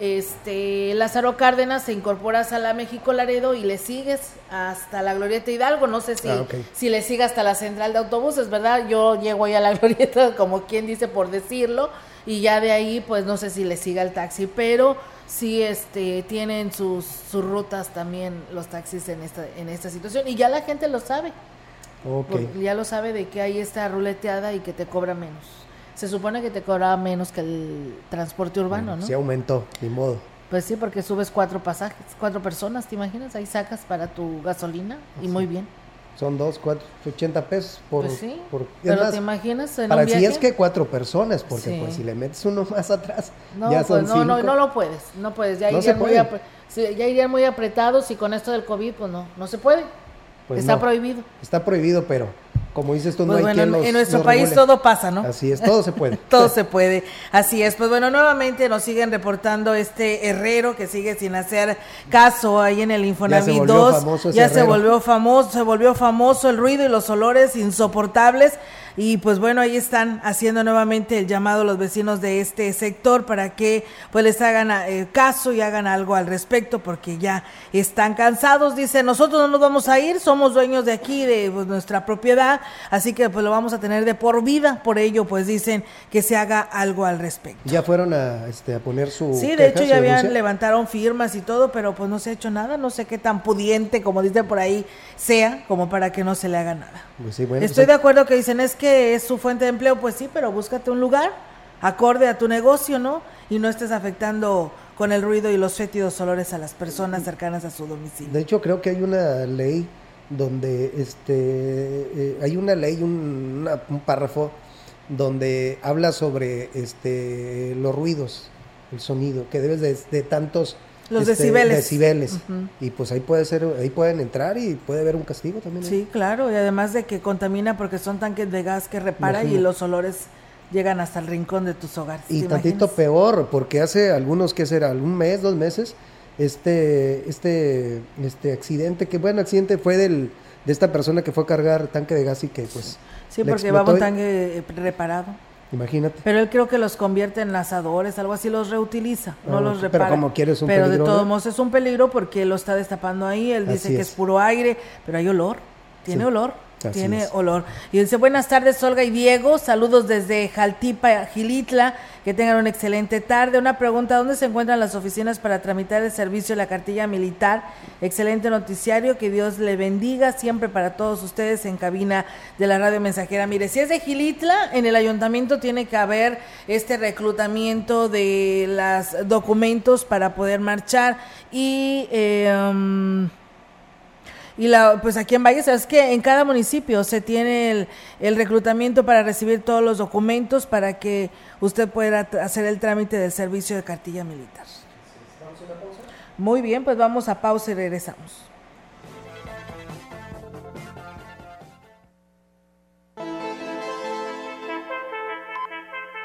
este Lázaro Cárdenas, te incorporas a la México Laredo y le sigues hasta la Glorieta Hidalgo, no sé si, Ah, si le sigue hasta la central de autobuses, ¿verdad? Yo llego ahí a la Glorieta, como quien dice por decirlo, y ya de ahí pues no sé si le siga el taxi, pero sí este tienen sus, sus rutas también los taxis en esta en esta situación y ya la gente lo sabe. Ok. porque ya lo sabe de que hay esta ruleteada y que te cobra menos. Se supone que te cobra menos que el transporte urbano no Sí aumentó, ni modo. pues sí porque subes cuatro pasajes cuatro personas te imaginas ahí sacas para tu gasolina y muy bien Son dos, cuatro, 80 pesos por... Pues sí, por- es pero más, te imaginas en Para un si es que cuatro personas, porque Sí. pues si le metes uno más atrás, No, ya son pues no, no, cinco. no lo puedes, no puedes, ya, No irían muy ya irían apretados y con esto del COVID, pues no, no se puede, Pues está no. prohibido. Está prohibido, pero como dices tú, no Pues hay bueno, quien en- los- en nuestro los país regule. todo pasa, ¿no? Así es, todo se puede. Todo se puede, así es. Pues bueno, nuevamente nos siguen reportando este herrero que sigue sin hacer caso ahí en el Infonavit volvió 2. famoso ese Ya se volvió famoso, se volvió famoso el ruido y los olores insoportables. Y pues bueno, ahí están haciendo nuevamente el llamado a los vecinos de este sector para que pues les hagan eh, caso y hagan algo al respecto porque ya están cansados. Dice, nosotros no nos vamos a ir, somos dueños de aquí, de pues, nuestra propiedad, así que pues lo vamos a tener de por vida. Por ello pues dicen que se haga algo al respecto. Ya fueron a, este, a poner su Sí, de hecho ya habían denuncia. levantaron firmas y todo, pero pues no se ha hecho nada. No sé qué tan pudiente, como dicen por ahí, sea como para que no se le haga nada. Pues sí, bueno, Estoy pues, de acuerdo que dicen es que es su fuente de empleo, pues sí, pero búscate un lugar acorde a tu negocio, ¿no? Y no estés afectando con el ruido y los fétidos olores a las personas cercanas a su domicilio. De hecho, creo que hay una ley donde este eh, hay una ley, un, párrafo donde habla sobre este los ruidos, el sonido, que debes de, de tantos Los este, decibeles. Y pues ahí puede ser, ahí pueden entrar y puede haber un castigo también. ¿eh? Sí, claro, y además de que contamina porque son tanques de gas que repara y los olores llegan hasta el rincón de tus hogares. Y ¿te tantito imaginas? peor, porque hace algunos, ¿qué será? Un mes, dos meses, este, este, este accidente, que bueno, accidente fue del, de esta persona que fue a cargar tanque de gas y que pues... Sí, porque llevaba un tanque reparado. Imagínate. Pero él creo que los convierte en asadores, algo así, los reutiliza, no Ah, los pero repara. como quiera es un Pero peligro, de todos ¿no? modos es un peligro porque él lo está destapando ahí, él dice que es. es puro aire, pero hay olor, tiene Sí, olor, así tiene es. olor. Y dice, buenas tardes Olga y Diego, saludos desde Jaltipa, Gilitla, que tengan una excelente tarde. Una pregunta, ¿dónde se encuentran las oficinas para tramitar el servicio de la cartilla militar? Excelente noticiario, que Dios le bendiga siempre para todos ustedes en cabina de la radio mensajera. Mire, si es de Gilitla, en el ayuntamiento tiene que haber este reclutamiento de los documentos para poder marchar y... eh, um, y la, pues aquí en Valle, sabes que en cada municipio se tiene el, el reclutamiento para recibir todos los documentos para que usted pueda hacer el trámite del servicio de cartilla militar. Muy bien, pues vamos a pausa y regresamos.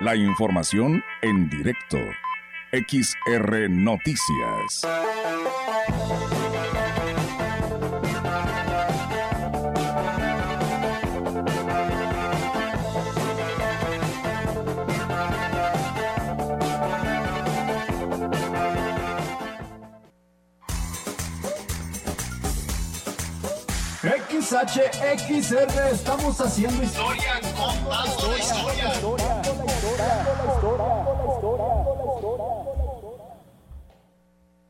La información en directo. XR Noticias. XHXR, estamos haciendo historia, contando la historia.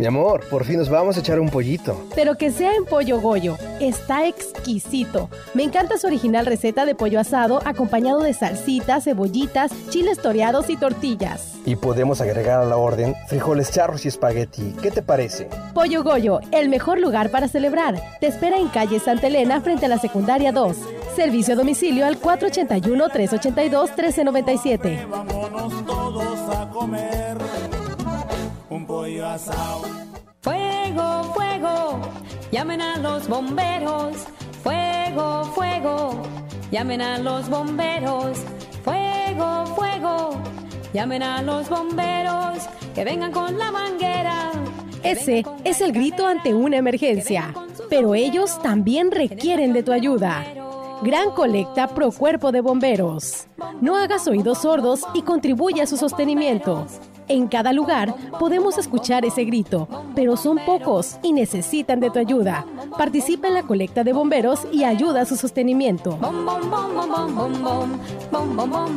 Mi amor, por fin nos vamos a echar un pollito. Pero que sea en pollo goyo. Está exquisito. Me encanta su original receta de pollo asado acompañado de salsitas, cebollitas, chiles toreados y tortillas. Y podemos agregar a la orden frijoles charros y espagueti. ¿Qué te parece? Pollo Goyo, el mejor lugar para celebrar. Te espera en calle Santa Elena frente a la secundaria 2. Servicio a domicilio al 481-382-1397. Vámonos todos a comer un pollo asado. Fuego, fuego, llamen a los bomberos. Fuego, fuego, llamen a los bomberos. Fuego, fuego, llamen a los bomberos. Que vengan con la manguera. Ese es el grito ante una emergencia, pero ellos también requieren de tu ayuda. Gran colecta pro cuerpo de bomberos. No hagas oídos sordos y contribuye a su sostenimiento. En cada lugar podemos escuchar ese grito, pero son pocos y necesitan de tu ayuda. Participa en la colecta de bomberos y ayuda a su sostenimiento. Bom, bom, bom,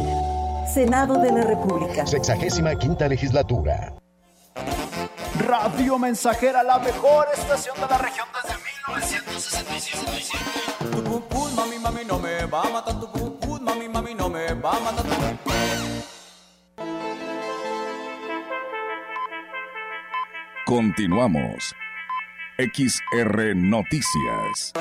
Senado de la República. Sexagésima quinta legislatura. Radio Mensajera, la mejor estación de la región desde 1965. Tu pum pum, mami, mami, no me va a matar tu pum pum, mami, mami, no me va a matar tu pum pum. Continuamos. XR Noticias.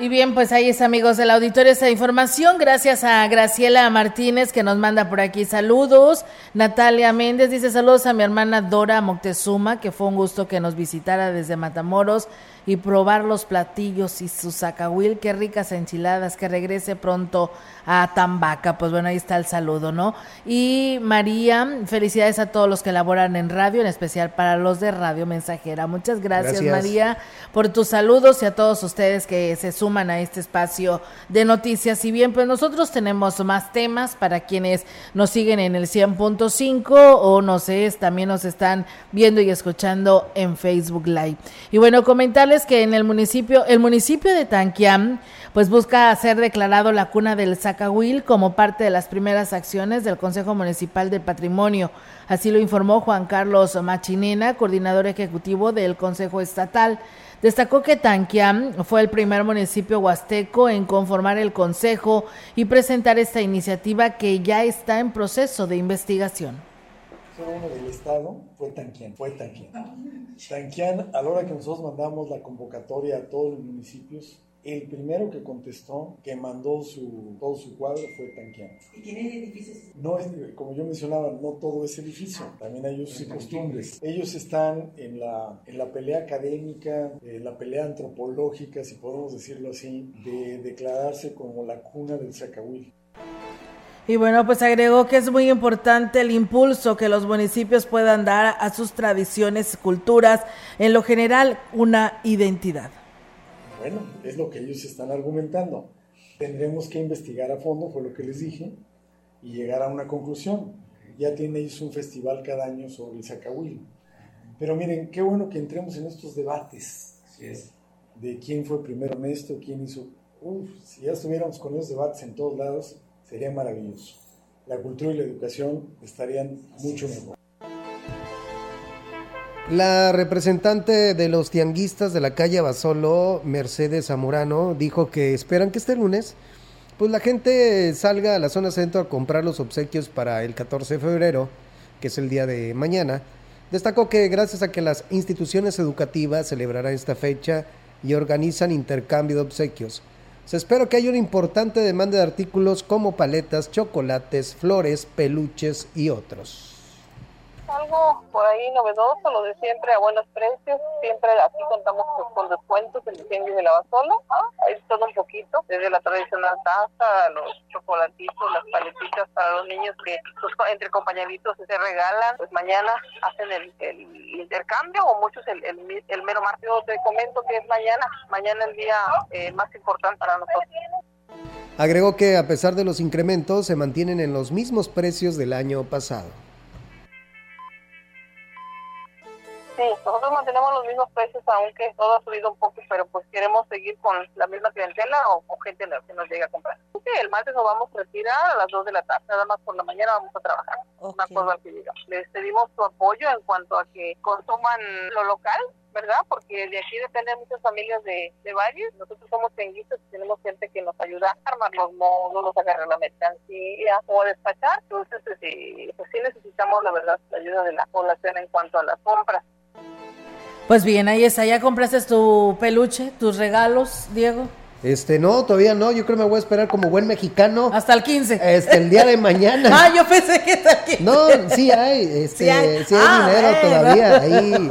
Y bien, pues ahí es amigos del auditorio esta información. Gracias a Graciela Martínez que nos manda por aquí saludos. Natalia Méndez dice saludos a mi hermana Dora Moctezuma, que fue un gusto que nos visitara desde Matamoros y probar los platillos y su zacahuil. Qué ricas enchiladas, que regrese pronto a Tambaca. Pues bueno, ahí está el saludo, ¿no? Y María, felicidades a todos los que laboran en radio, en especial para los de Radio Mensajera. Muchas gracias, Gracias. María, por tus saludos y a todos ustedes que se suman a este espacio de noticias. Y bien, pues nosotros tenemos más temas para quienes nos siguen en el 100.5 o no sé, también nos están viendo y escuchando en Facebook Live. Y bueno, comentarles que en el municipio, el municipio de Tanquiam, pues busca ser declarado la cuna del Zacahuil como parte de las primeras acciones del Consejo Municipal del Patrimonio. Así lo informó Juan Carlos Machinena, coordinador ejecutivo del Consejo Estatal. Destacó que Tanquiam fue el primer municipio huasteco en conformar el consejo y presentar esta iniciativa que ya está en proceso de investigación. Solo uno del estado fue Tanquián, fue Tanquián. Tanquián, a la hora que nosotros mandamos la convocatoria a todos los municipios, el primero que contestó, que mandó su, todo su cuadro fue Tanquián. ¿Y tiene edificios? No es, como yo mencionaba, no todo es edificio, también hay usos y costumbres. Ellos están en la, en la pelea académica, en la pelea antropológica, si podemos decirlo así, de declararse como la cuna del Zacahuil. Y bueno, pues agregó que es muy importante el impulso que los municipios puedan dar a sus tradiciones, culturas, en lo general una identidad. Bueno, es lo que ellos están argumentando. Tendremos que investigar a fondo, fue lo que les dije, y llegar a una conclusión. Ya tiene ellos un festival cada año sobre el Zacahuil. Pero miren, qué bueno que entremos en estos debates de quién fue primero en esto, quién hizo... Uf, si ya estuviéramos con esos debates en todos lados, sería maravilloso. La cultura y la educación estarían mucho mejor. La representante de los tianguistas de la calle Basolo, Mercedes Zamorano, dijo que esperan que este lunes pues la gente salga a la zona centro a comprar los obsequios para el 14 de febrero, que es el día de mañana. Destacó que gracias a que las instituciones educativas celebrarán esta fecha y organizan intercambio de obsequios, se espera que haya una importante demanda de artículos como paletas, chocolates, flores, peluches y otros. Algo por ahí novedoso, lo de siempre a buenos precios. Siempre aquí contamos con- descuentos en el de la Basola. ¿ah? Hay todo un poquito, desde la tradicional taza, los chocolatitos, las paletitas para los niños que pues, entre compañeritos se regalan. Pues mañana hacen el, el intercambio o muchos el, el, el mero martes. Te comento que es mañana, mañana el día eh, más importante para nosotros. Agregó que a pesar de los incrementos se mantienen en los mismos precios del año pasado. Sí, nosotros mantenemos los mismos precios, aunque todo ha subido un poco, pero pues queremos seguir con la misma clientela o gente que nos llegue a comprar. Sí, el martes nos vamos a retirar a las 2 de la tarde, nada más por la mañana vamos a trabajar. Una cosa al que llegamos. Les pedimos su apoyo en cuanto a que consuman lo local, ¿verdad? Porque de aquí dependen muchas familias de, de valles. Nosotros somos tenguistas y tenemos gente que nos ayuda a armar los módulos, a agarrar la mercancía o a despachar. Entonces, pues, sí, pues sí necesitamos, la verdad, la ayuda de la población en cuanto a las compras. Pues bien, ahí está, ya compraste tu peluche, tus regalos, Diego. Este, no, todavía no. Yo creo que me voy a esperar como buen mexicano. Hasta el 15. Este, el día de mañana. ah, yo pensé que hasta el 15. No, sí hay, este, Sí hay. sí hay Ah, dinero todavía. Ahí,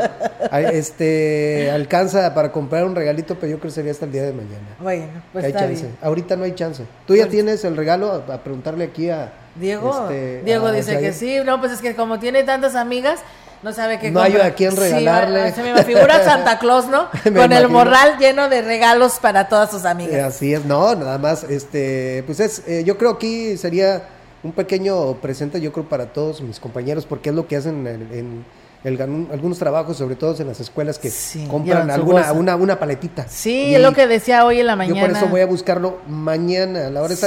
ahí, este, alcanza para comprar un regalito, pero yo creo que sería hasta el día de mañana. Bueno, pues hay está chance. bien. Ahorita no hay chance. ¿Tú ya tienes el regalo? A, a preguntarle aquí a Diego, este, Diego a dice que sí. No, pues es que como tiene tantas amigas, no sabe qué No hay a quién Sí, regalarle. se me figura Santa Claus, ¿no? Con el morral lleno de regalos para todas sus Eh, amigas. Así es, no, nada más, este, pues es, eh, yo creo aquí sería un pequeño presente, yo creo para todos mis compañeros, porque es lo que hacen en, en el- algunos trabajos, sobre todo en las escuelas que compran alguna, una, una paletita. Sí, es lo que decía hoy en la Yo mañana. por eso voy a buscarlo mañana a la hora de Sí.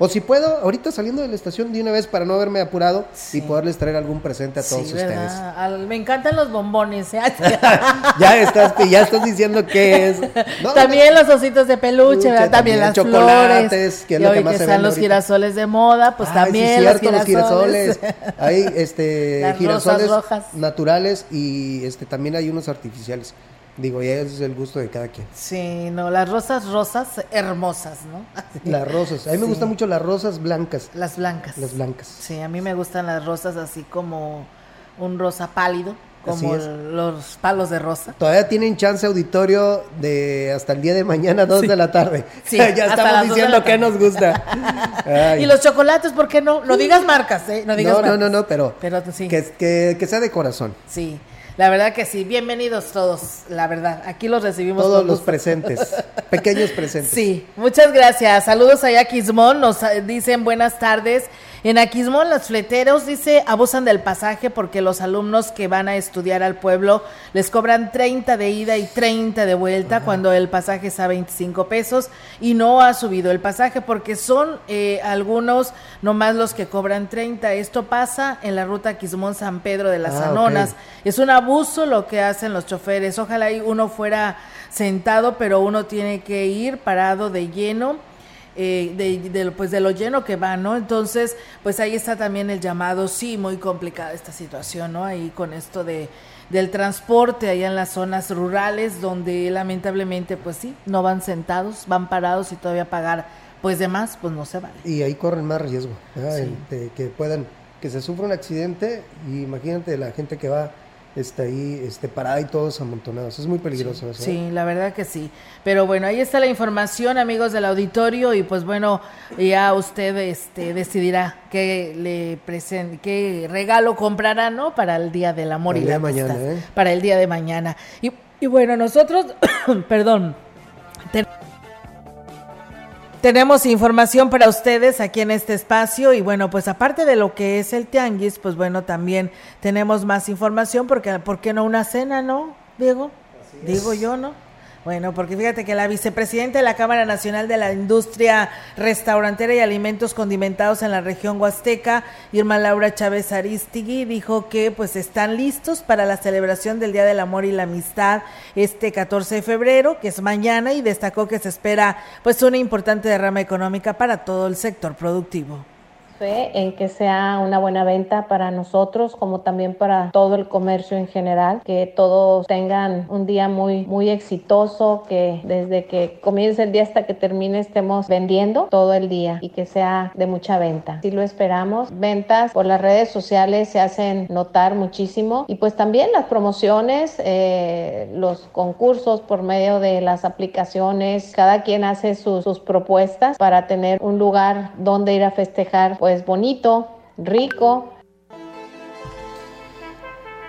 O si puedo, ahorita saliendo de la estación de una vez para no haberme apurado y poderles traer algún presente a todos Sí, ustedes. ¿verdad? Al- me encantan los bombones. ¿eh? Ya estás, ya estás diciendo que es. No, También los ositos de peluche, ¿verdad? También, también las chocolates, flores. que es y lo que más que están los ahorita. girasoles de moda, pues también sí, cierto, los los girasoles. Hay este Las girasoles rojas. naturales y este también hay unos artificiales. Digo, ya es el gusto de cada quien. Sí, no, las rosas rosas hermosas, ¿no? Las rosas. A mí me gustan mucho las rosas blancas. Las blancas. Las blancas. Sí, a mí me gustan las rosas así como un rosa pálido, como los palos de rosa. Todavía tienen chance auditorio de hasta el día de mañana, 2 de la tarde. Sí, ya estamos dos diciendo que nos gusta. Ay. Y los chocolates, ¿por qué no? No digas marcas, ¿eh? No digas no, no, marcas. no, no, pero, Pero sí. que, que, que sea de corazón. Sí, la verdad que sí. Bienvenidos todos, la verdad. Aquí los recibimos Todos los presentes, pequeños presentes. Sí, muchas gracias. Saludos allá a Quismón. Nos dicen buenas tardes. En Aquismón, los fleteros, dice, abusan del pasaje porque los alumnos que van a estudiar al pueblo les cobran 30 de ida y 30 de vuelta cuando el pasaje es a 25 pesos y no ha subido el pasaje porque son eh, algunos nomás los que cobran 30. Esto pasa en la ruta Quismón-San Pedro de las Ah, Anonas. Es un abuso lo que hacen los choferes. Ojalá y uno fuera sentado, pero uno tiene que ir parado de lleno. Eh, de, de- pues de lo lleno que va, ¿no? Entonces, pues ahí está también el llamado, sí, muy complicada esta situación, ¿no? Ahí con esto de del transporte allá en las zonas rurales donde lamentablemente pues sí, no van sentados, van parados y todavía pagar pues de más, pues no se vale. Y ahí corren más riesgo. Sí. El de que puedan, que se sufra un accidente y imagínate la gente que va está ahí este, parada y todos amontonados. Es muy peligroso eso. ¿eh? Sí, la verdad que sí. Pero bueno, ahí está la información, amigos del auditorio, y pues bueno, ya usted este, decidirá qué le present qué regalo comprará, ¿no? Para el Día del Amor Para y el día la de mañana. ¿eh? Para el día de mañana. Y, y bueno, nosotros, perdón, te- tenemos información para ustedes aquí en este espacio y bueno, pues aparte de lo que es el tianguis, pues bueno, también tenemos más información porque ¿por qué no una cena, no, Diego? Digo yo, ¿no? Bueno, porque fíjate que la vicepresidenta de la Cámara Nacional de la Industria Restaurantera y Alimentos Condimentados en la región Huasteca, Irma Laura Chávez Aristigui, dijo que pues están listos para la celebración del Día del Amor y la Amistad este 14 de febrero, que es mañana, y destacó que se espera pues una importante derrama económica para todo el sector productivo. Fe en que sea una buena venta para nosotros como también para todo el comercio en general, que todos tengan un día muy muy exitoso, que desde que comience el día hasta que termine estemos vendiendo todo el día y que sea de mucha venta. Así lo esperamos. Ventas por las redes sociales se hacen notar muchísimo y pues también las promociones, eh, los concursos por medio de las aplicaciones, cada quien hace sus, sus propuestas para tener un lugar donde ir a festejar pues bonito, rico,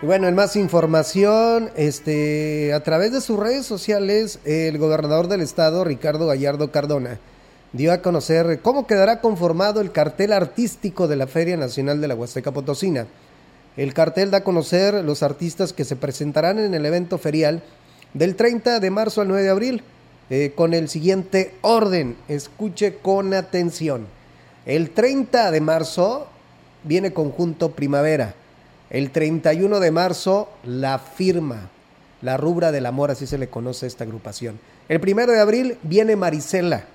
bueno, en más información, este, a través de sus redes sociales, el gobernador del estado, Ricardo Gallardo Cardona, dio a conocer cómo quedará conformado el cartel artístico de la Feria Nacional de la Huasteca Potosina. El cartel da a conocer los artistas que se presentarán en el evento ferial del 30 de marzo al 9 de abril, eh, con el siguiente orden. Escuche con atención. El 30 de marzo viene Conjunto Primavera. El 31 de marzo, La Firma, la rubra del amor, así se le conoce a esta agrupación. El 1 de abril viene Marisela.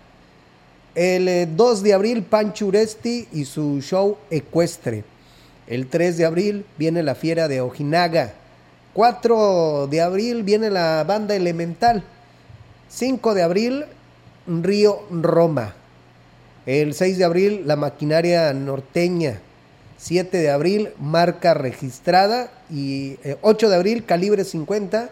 El eh, 2 de abril, Pancho Uresti y su show ecuestre. El 3 de abril viene la Fiera de Ojinaga. 4 de abril viene la banda Elemental. 5 de abril, Río Roma. El 6 de abril, la maquinaria norteña. 7 de abril, marca registrada. Y eh, 8 de abril, calibre 50.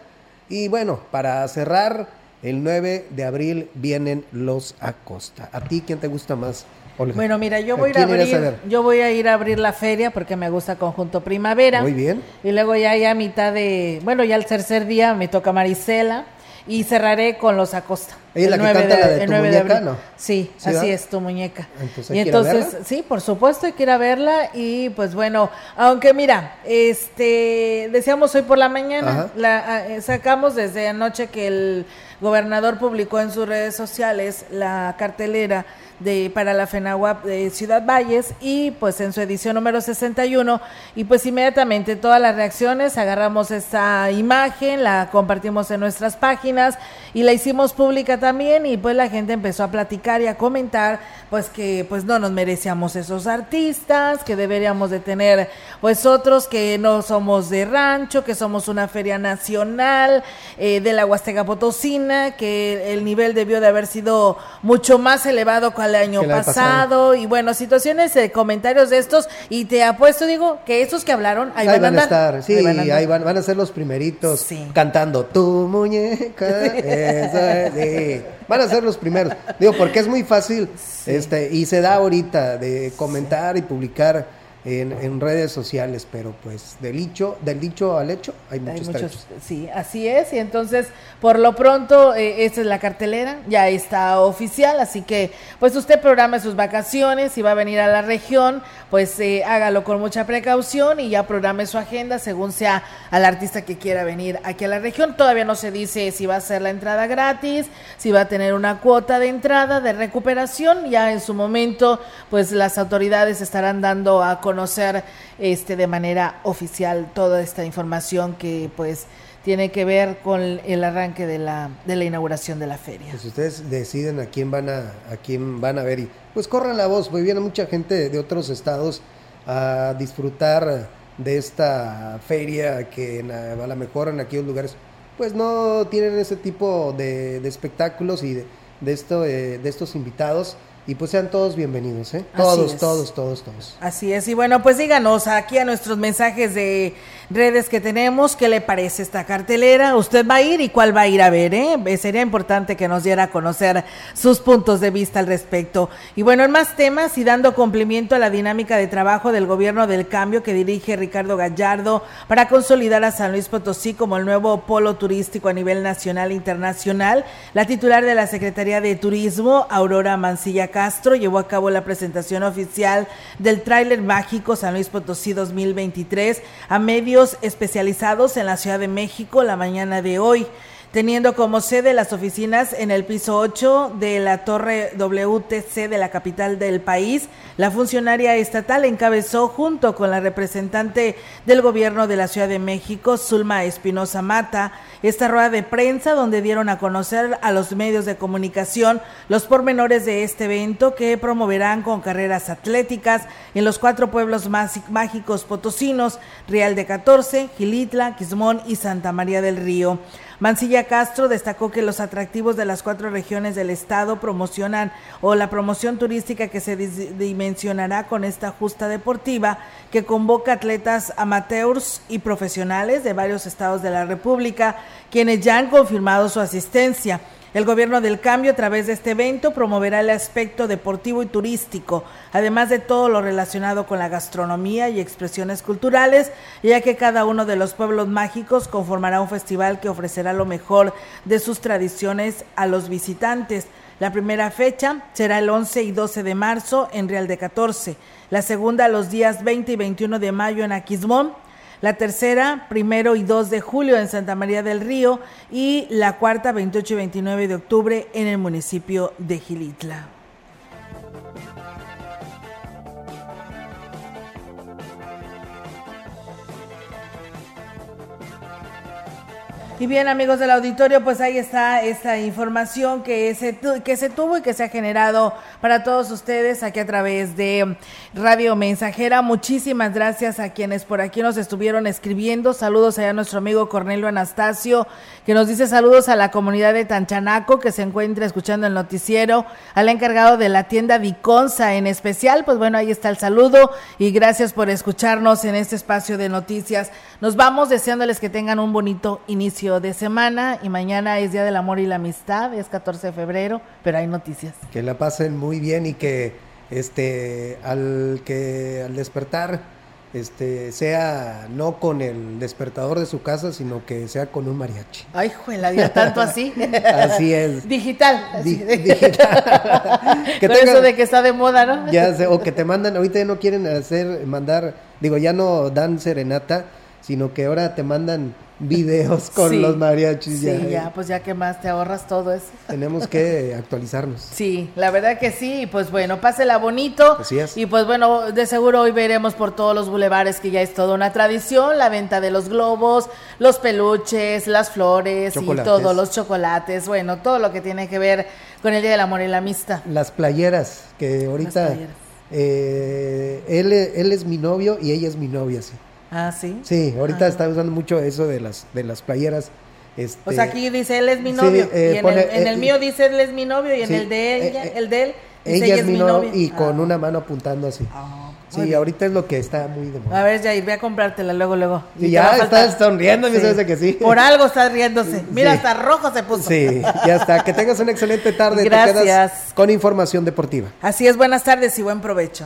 Y bueno, para cerrar, el 9 de abril vienen los Acosta. ¿A ti quién te gusta más? Olga? Bueno, mira, yo voy a abrir, yo voy a ir a abrir la feria porque me gusta Conjunto Primavera. Muy bien. Y luego ya, ya a mitad de, bueno, ya el tercer día me toca Marisela y cerraré con los Acosta. Ella es la El que 9 canta la de el Tu 9 Muñeca, abril. ¿no? Sí, ¿Sí, así va? es, tu muñeca. Entonces, y entonces, verla. sí, por supuesto, hay que ir a verla y pues bueno, aunque mira, este, decíamos hoy por la mañana, la, ah, eh, sacamos desde anoche que el gobernador publicó en sus redes sociales la cartelera de para la FENAWAP de Ciudad Valles y pues en su edición número 61 y pues inmediatamente todas las reacciones agarramos esta imagen, la compartimos en nuestras páginas y la hicimos pública también. Y pues la gente empezó a platicar y a comentar pues que pues no nos merecíamos esos artistas, que deberíamos de tener pues otros que no somos de rancho, que somos una feria nacional eh, de la Huasteca Potosina, que el nivel debió de haber sido mucho más elevado el año pasado y bueno, situaciones, eh, comentarios de estos y te apuesto, digo, que esos que hablaron ahí, Ahí, van, van a andar. estar, sí, Ahí van a andar. ahí van, van a ser los primeritos cantando Tu muñeca, esa es", sí. Van a ser los primeros. Digo, porque es muy fácil este y se da ahorita de comentar y publicar en, en redes sociales, pero pues del dicho, del dicho al hecho hay Hay muchos, trechos. sí, así es. Y entonces, por lo pronto, eh, esta es la cartelera, ya está oficial. Así que, pues usted programe sus vacaciones, si va a venir a la región, pues eh, hágalo con mucha precaución y ya programe su agenda según sea al artista que quiera venir aquí a la región. Todavía no se dice si va a ser la entrada gratis, si va a tener una cuota de entrada, de recuperación. Ya en su momento, pues las autoridades estarán dando a conocer este de manera oficial toda esta información que pues tiene que ver con el arranque de la, de la inauguración de la feria. Pues ustedes deciden a quién van a, a quién van a ver y pues corran la voz, viene mucha gente de otros estados a disfrutar de esta feria que a lo mejor en aquellos lugares pues no tienen ese tipo de, de espectáculos y de, de esto eh, de estos invitados y pues sean todos bienvenidos, ¿eh? Todos, todos, todos, todos. Así es, y bueno, pues díganos aquí a nuestros mensajes de redes que tenemos, qué le parece esta cartelera, usted va a ir y cuál va a ir a ver, ¿eh? Eh, Sería importante que nos diera a conocer sus puntos de vista al respecto. Y bueno, en más temas y dando cumplimiento a la dinámica de trabajo del gobierno del cambio que dirige Ricardo Gallardo para consolidar a San Luis Potosí como el nuevo polo turístico a nivel nacional e internacional, la titular de la Secretaría de Turismo, Aurora Mancilla Castro, llevó a cabo la presentación oficial del tráiler mágico San Luis Potosí 2023 a medios especializados en la Ciudad de México la mañana de hoy teniendo como sede las oficinas en el piso 8 de la torre WTC de la capital del país. La funcionaria estatal encabezó junto con la representante del gobierno de la Ciudad de México, Zulma Espinosa Mata, esta rueda de prensa donde dieron a conocer a los medios de comunicación los pormenores de este evento que promoverán con carreras atléticas en los cuatro pueblos más mágicos potosinos, Real de 14, Gilitla, Quismón y Santa María del Río. Mancilla Castro destacó que los atractivos de las cuatro regiones del estado promocionan o la promoción turística que se dimensionará con esta justa deportiva que convoca atletas amateurs y profesionales de varios estados de la República, quienes ya han confirmado su asistencia. El gobierno del cambio a través de este evento promoverá el aspecto deportivo y turístico, además de todo lo relacionado con la gastronomía y expresiones culturales, ya que cada uno de los pueblos mágicos conformará un festival que ofrecerá lo mejor de sus tradiciones a los visitantes. La primera fecha será el 11 y 12 de marzo en Real de 14, la segunda los días 20 y 21 de mayo en Aquismón, la tercera, primero y 2 de julio en Santa María del Río y la cuarta, 28 y 29 de octubre en el municipio de Gilitla. Y bien, amigos del auditorio, pues ahí está esta información que se, que se tuvo y que se ha generado para todos ustedes aquí a través de Radio Mensajera. Muchísimas gracias a quienes por aquí nos estuvieron escribiendo. Saludos allá a nuestro amigo Cornelio Anastasio, que nos dice saludos a la comunidad de Tanchanaco que se encuentra escuchando el noticiero, al encargado de la tienda Viconza en especial. Pues bueno, ahí está el saludo y gracias por escucharnos en este espacio de noticias. Nos vamos deseándoles que tengan un bonito inicio de semana y mañana es Día del Amor y la Amistad, es 14 de febrero, pero hay noticias. Que la pasen muy bien y que este al que al despertar este sea no con el despertador de su casa, sino que sea con un mariachi. Ay, juela, tanto así. Así es. Digital. así. Di- digital. Que tenga- eso de que está de moda, ¿no? Ya sé, o que te mandan, ahorita ya no quieren hacer, mandar, digo, ya no dan serenata, sino que ahora te mandan videos con Sí. los mariachis. Sí, ya, ya, pues ya que más te ahorras todo eso. Tenemos que actualizarnos. Sí, la verdad que sí, pues bueno, pásela bonito. Así es. Y pues bueno, de seguro hoy veremos por todos los bulevares que ya es toda una tradición, la venta de los globos, los peluches, las flores Chocolates. y todos los chocolates, bueno, todo lo que tiene que ver con el Día del Amor y la Amistad. Las playeras, que ahorita playeras. eh, él, él es mi novio y ella es mi novia, sí. Ah, sí. Sí, ahorita Ah. está usando mucho eso de las, de las playeras. Este, O sea, aquí dice él es mi sí, novio eh, y en, pone, el, en eh, el mío dice él es mi novio y en el de ella, eh, eh, el de él dice ella es mi novia y con Ah. una mano apuntando así. muy sí, ahorita es lo que está muy de moda. A ver, Jair, ve a comprártela luego, luego. Y te ya estás sonriendo, me dice que sí. Por algo estás riéndose. Mira, hasta rojo se puso. Sí, ya está. Que tengas una excelente tarde. Te Gracias. quedas con información deportiva. Así es, buenas tardes y buen provecho.